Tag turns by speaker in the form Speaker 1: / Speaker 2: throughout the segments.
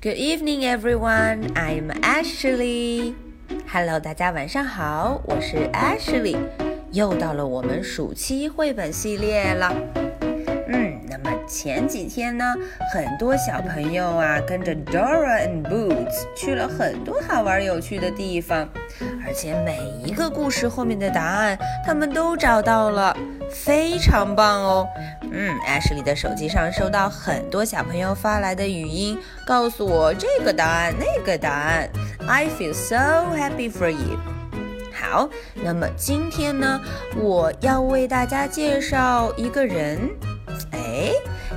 Speaker 1: Good evening, everyone. I'm Ashley. Hello，大家晚上好，我是 Ashley。又到了我们暑期绘本系列了。嗯，那么前几天呢，很多小朋友啊，跟着 Dora and Boots 去了很多好玩有趣的地方，而且每一个故事后面的答案，他们都找到了，非常棒哦。嗯，Ashley 的手机上收到很多小朋友发来的语音，告诉我这个答案那个答案。I feel so happy for you。好，那么今天呢，我要为大家介绍一个人。哎，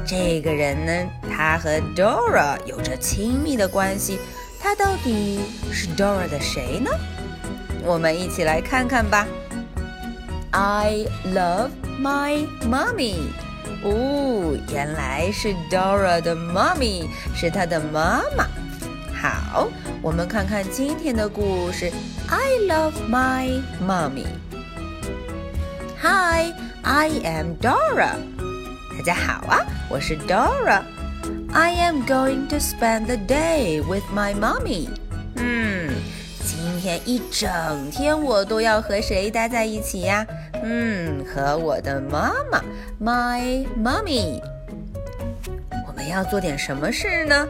Speaker 1: 这个人呢，他和 Dora 有着亲密的关系。他到底是 Dora 的谁呢？我们一起来看看吧。I love my mommy。哦，原来是 Dora 的 mommy，是她的妈妈。好，我们看看今天的故事。I love my mommy。Hi, I am Dora。大家好啊，我是 Dora。I am going to spend the day with my mommy。嗯， Hmm, 今天一整天我都要和谁待在一起呀？嗯，和我的妈妈，my mommy。我们要做点什么事呢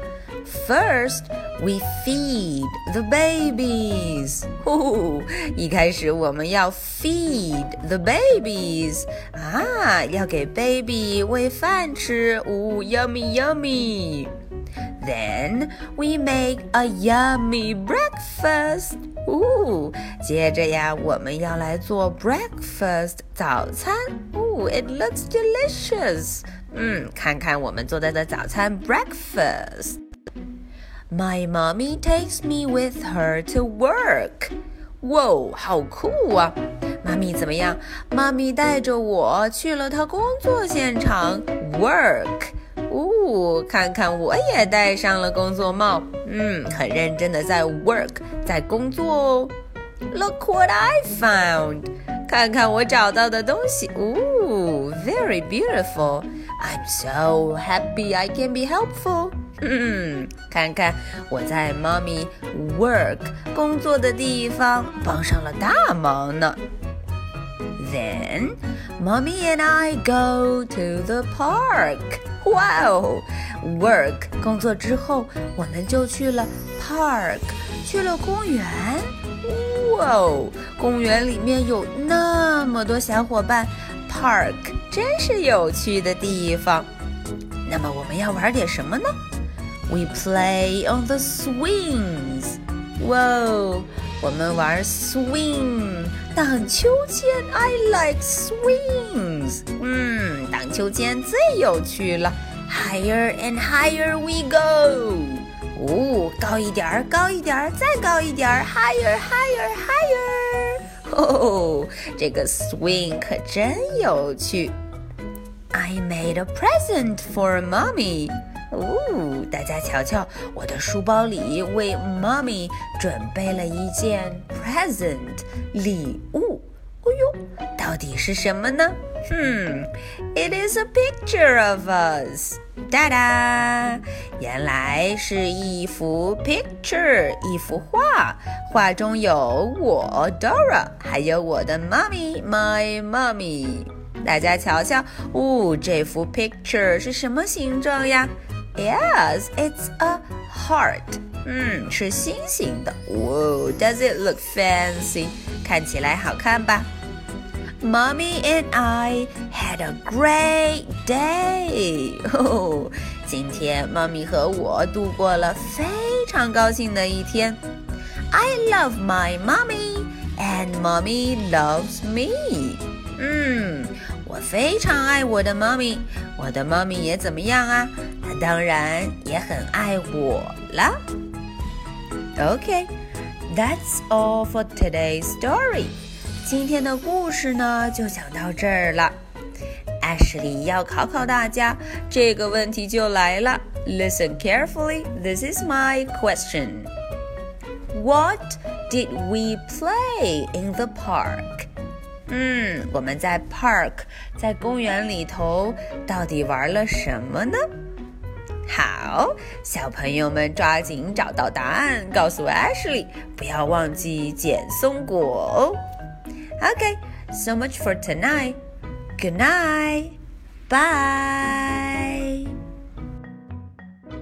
Speaker 1: ？First, we feed the babies. 呼，一开始我们要 feed the babies 啊，要给 baby 喂饭吃。哦，yummy yummy. Then we make a yummy breakfast. 哦，接着呀，我们要来做 breakfast 早餐。哦，it looks delicious. 嗯，看看我们做的的早餐 breakfast。My mommy takes me with her to work. 哇，好酷啊！妈咪怎么样？妈咪带着我去了她工作现场 work。 看看我也戴上了工作帽，嗯，很认真的在 work，在工作哦。Look what I found！看看我找到的东西，哦，very beautiful。I'm so happy I can be helpful。嗯，看看我在妈咪 work 工作的地方帮上了大忙呢。Then, mommy and I go to the park. Wow, work 工作之后，我们就去了 park，去了公园。哇哦，公园里面有那么多小伙伴，park 真是有趣的地方。那么我们要玩点什么呢？We play on the swings. 哇哦，我们玩 swing 荡秋千。I like swings. 嗯，荡秋千最有趣了。Higher and higher we go. 哦，高一点儿，高一点儿，再高一点儿。Higher, higher, higher. 哦，这个 swing 可真有趣。I made a present for mommy. 哦，大家瞧瞧，我的书包里为 mommy 准备了一件 present 礼物。哦呦，到底是什么呢？嗯，It is a picture of us。哒哒，原来是一幅 picture，一幅画。画中有我 Dora，还有我的 mommy，my mommy。大家瞧瞧，哦，这幅 picture 是什么形状呀 ？Yes, it's a heart. 嗯，是星星的。Whoa, does it look fancy? 看起来好看吧？Mommy and I had a great day. 哦，今天妈咪和我度过了非常高兴的一天。I love my mommy, and mommy loves me. 嗯。我非常爱我的妈咪，我的妈咪也怎么样啊？ 她当然也很爱我啦。OK，that's all for today's story。今天的故事呢，就讲到这儿了。艾什莉要考考大家，这个问题就来了。Listen carefully. This is my question. What did we play in the park? 嗯，我们在 park，在公园里头，到底玩了什么呢？ 好，小朋友们抓紧找到答案，告诉 Ashley，不要忘记捡松果哦。Okay, so much for tonight. Good night. Bye.